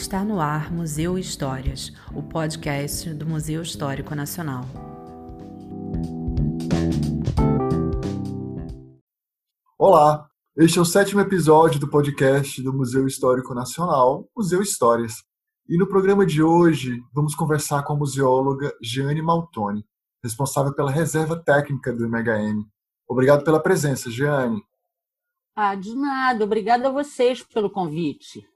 Está no ar Museu Histórias, o podcast do Museu Histórico Nacional. Olá, este é o sétimo episódio do podcast do Museu Histórico Nacional, Museu Histórias. E no programa de hoje vamos conversar com a museóloga Jeane Maltoni, responsável pela reserva técnica do MHM. Obrigado pela presença, Jeane. Ah, de nada. Obrigada a vocês pelo convite.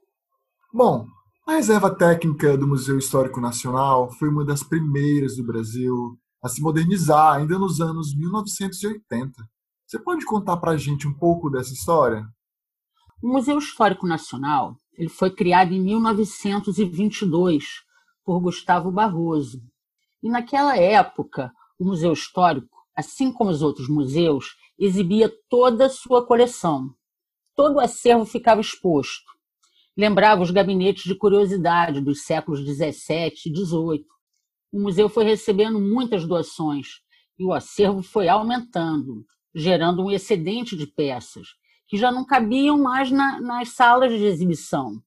Bom, a Reserva Técnica do Museu Histórico Nacional foi uma das primeiras do Brasil a se modernizar ainda nos anos 1980. Você pode contar para a gente um pouco dessa história? O Museu Histórico Nacional ele foi criado em 1922 por Gustavo Barroso. E naquela época, o Museu Histórico, assim como os outros museus, exibia toda a sua coleção. Todo o acervo ficava exposto lembrava os gabinetes de curiosidade dos séculos XVII e XVIII. O museu foi recebendo muitas doações e o acervo foi aumentando, gerando um excedente de peças que já não cabiam mais na, nas salas de exibição.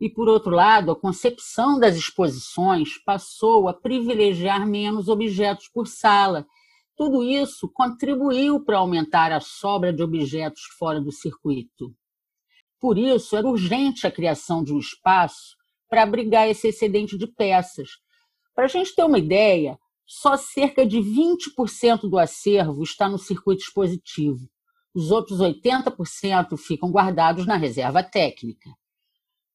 E, por outro lado, a concepção das exposições passou a privilegiar menos objetos por sala. Tudo isso contribuiu para aumentar a sobra de objetos fora do circuito. Por isso, era urgente a criação de um espaço para abrigar esse excedente de peças. Para a gente ter uma ideia, só cerca de 20% do acervo está no circuito expositivo. Os outros 80% ficam guardados na reserva técnica.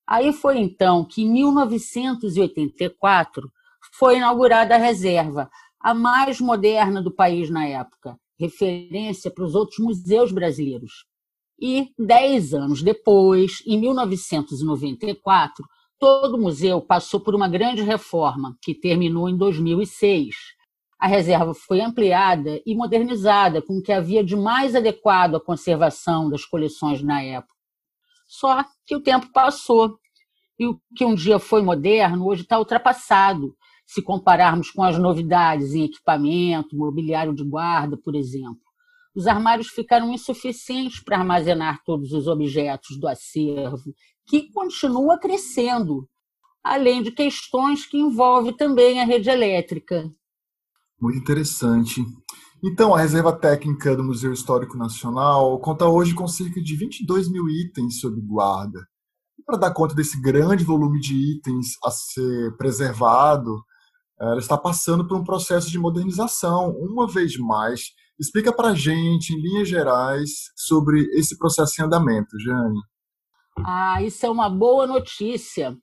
Aí foi então que, em 1984, foi inaugurada a reserva, a mais moderna do país na época, referência para os outros museus brasileiros. E, dez anos depois, em 1994, todo o museu passou por uma grande reforma, que terminou em 2006. A reserva foi ampliada e modernizada com o que havia de mais adequado à conservação das coleções na época. Só que o tempo passou e o que um dia foi moderno hoje está ultrapassado, se compararmos com as novidades em equipamento, mobiliário de guarda, por exemplo os armários ficaram insuficientes para armazenar todos os objetos do acervo, que continua crescendo, além de questões que envolvem também a rede elétrica. Muito interessante. Então, a Reserva Técnica do Museu Histórico Nacional conta hoje com cerca de 22 mil itens sob guarda. Para dar conta desse grande volume de itens a ser preservado, ela está passando por um processo de modernização, uma vez mais, Explica para a gente, em linhas gerais, sobre esse processo em andamento, Jane. Ah, isso é uma boa notícia.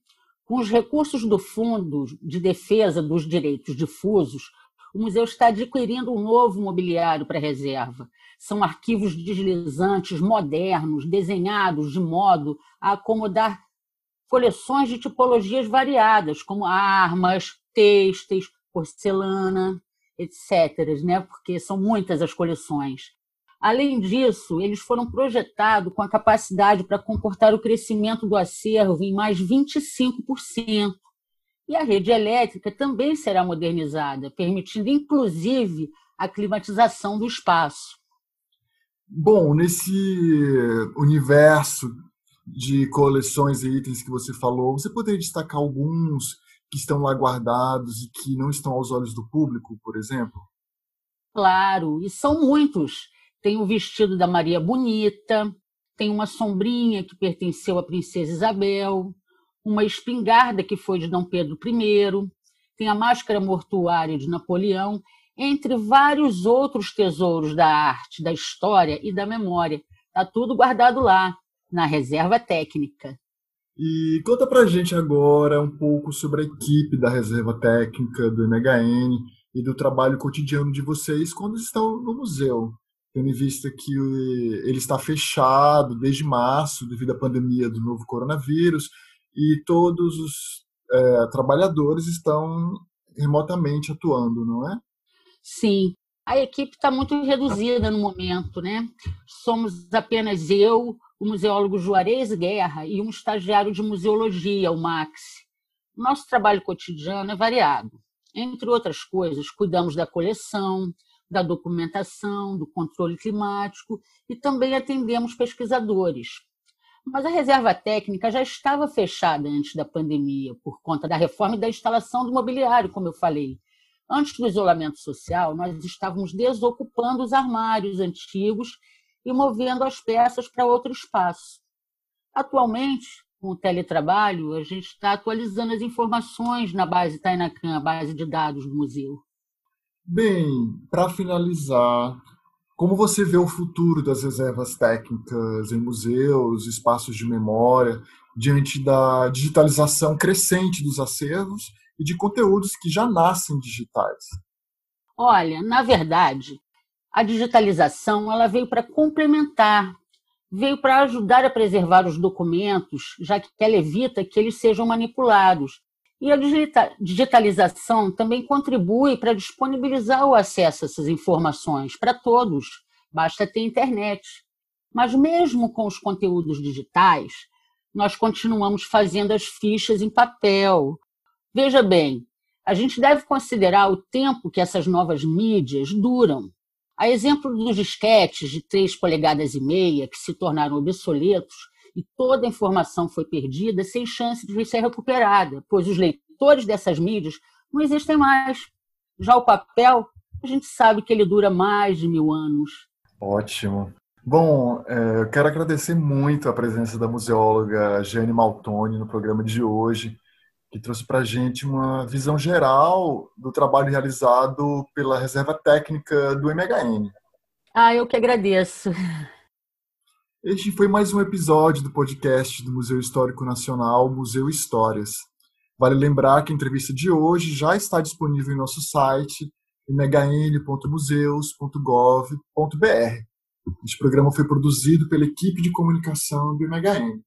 Com os recursos do Fundo de Defesa dos Direitos Difusos, o museu está adquirindo um novo mobiliário para reserva. São arquivos deslizantes modernos, desenhados de modo a acomodar coleções de tipologias variadas, como armas, têxteis, porcelana etc., né? porque são muitas as coleções. Além disso, eles foram projetados com a capacidade para comportar o crescimento do acervo em mais 25%. E a rede elétrica também será modernizada, permitindo inclusive a climatização do espaço. Bom, nesse universo de coleções e itens que você falou, você poderia destacar alguns que estão lá guardados e que não estão aos olhos do público, por exemplo? Claro, e são muitos. Tem o vestido da Maria Bonita, tem uma sombrinha que pertenceu à princesa Isabel, uma espingarda que foi de Dom Pedro I, tem a máscara mortuária de Napoleão, entre vários outros tesouros da arte, da história e da memória. Está tudo guardado lá, na reserva técnica. E conta pra gente agora um pouco sobre a equipe da reserva técnica do MHN e do trabalho cotidiano de vocês quando estão no museu, tendo em vista que ele está fechado desde março devido à pandemia do novo coronavírus e todos os é, trabalhadores estão remotamente atuando, não é? Sim, a equipe está muito reduzida no momento, né? Somos apenas eu, o museólogo Juarez Guerra e um estagiário de museologia, o Max. Nosso trabalho cotidiano é variado. Entre outras coisas, cuidamos da coleção, da documentação, do controle climático e também atendemos pesquisadores. Mas a reserva técnica já estava fechada antes da pandemia, por conta da reforma e da instalação do mobiliário, como eu falei. Antes do isolamento social, nós estávamos desocupando os armários antigos e movendo as peças para outro espaço. Atualmente, com o teletrabalho, a gente está atualizando as informações na base Tainacan, a base de dados do museu. Bem, para finalizar, como você vê o futuro das reservas técnicas em museus, espaços de memória, diante da digitalização crescente dos acervos e de conteúdos que já nascem digitais? Olha, na verdade, a digitalização ela veio para complementar, veio para ajudar a preservar os documentos, já que ela evita que eles sejam manipulados. E a digitalização também contribui para disponibilizar o acesso a essas informações para todos, basta ter internet. Mas mesmo com os conteúdos digitais, nós continuamos fazendo as fichas em papel. Veja bem, a gente deve considerar o tempo que essas novas mídias duram. A exemplo dos disquetes de 3 polegadas e meia, que se tornaram obsoletos e toda a informação foi perdida sem chance de ser recuperada, pois os leitores dessas mídias não existem mais. Já o papel, a gente sabe que ele dura mais de mil anos. Ótimo. Bom, é, eu quero agradecer muito a presença da museóloga Jane Maltoni no programa de hoje que trouxe para a gente uma visão geral do trabalho realizado pela Reserva Técnica do MHN. Ah, eu que agradeço. Este foi mais um episódio do podcast do Museu Histórico Nacional Museu Histórias. Vale lembrar que a entrevista de hoje já está disponível em nosso site mhn.museus.gov.br. Este programa foi produzido pela equipe de comunicação do MHN.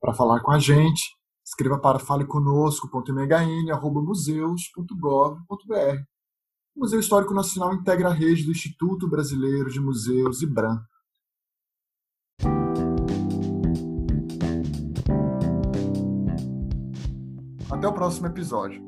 Para falar com a gente, Escreva para faleconosco.mhn.museus.gov.br. O Museu Histórico Nacional integra a rede do Instituto Brasileiro de Museus, IBRAM. Até o próximo episódio.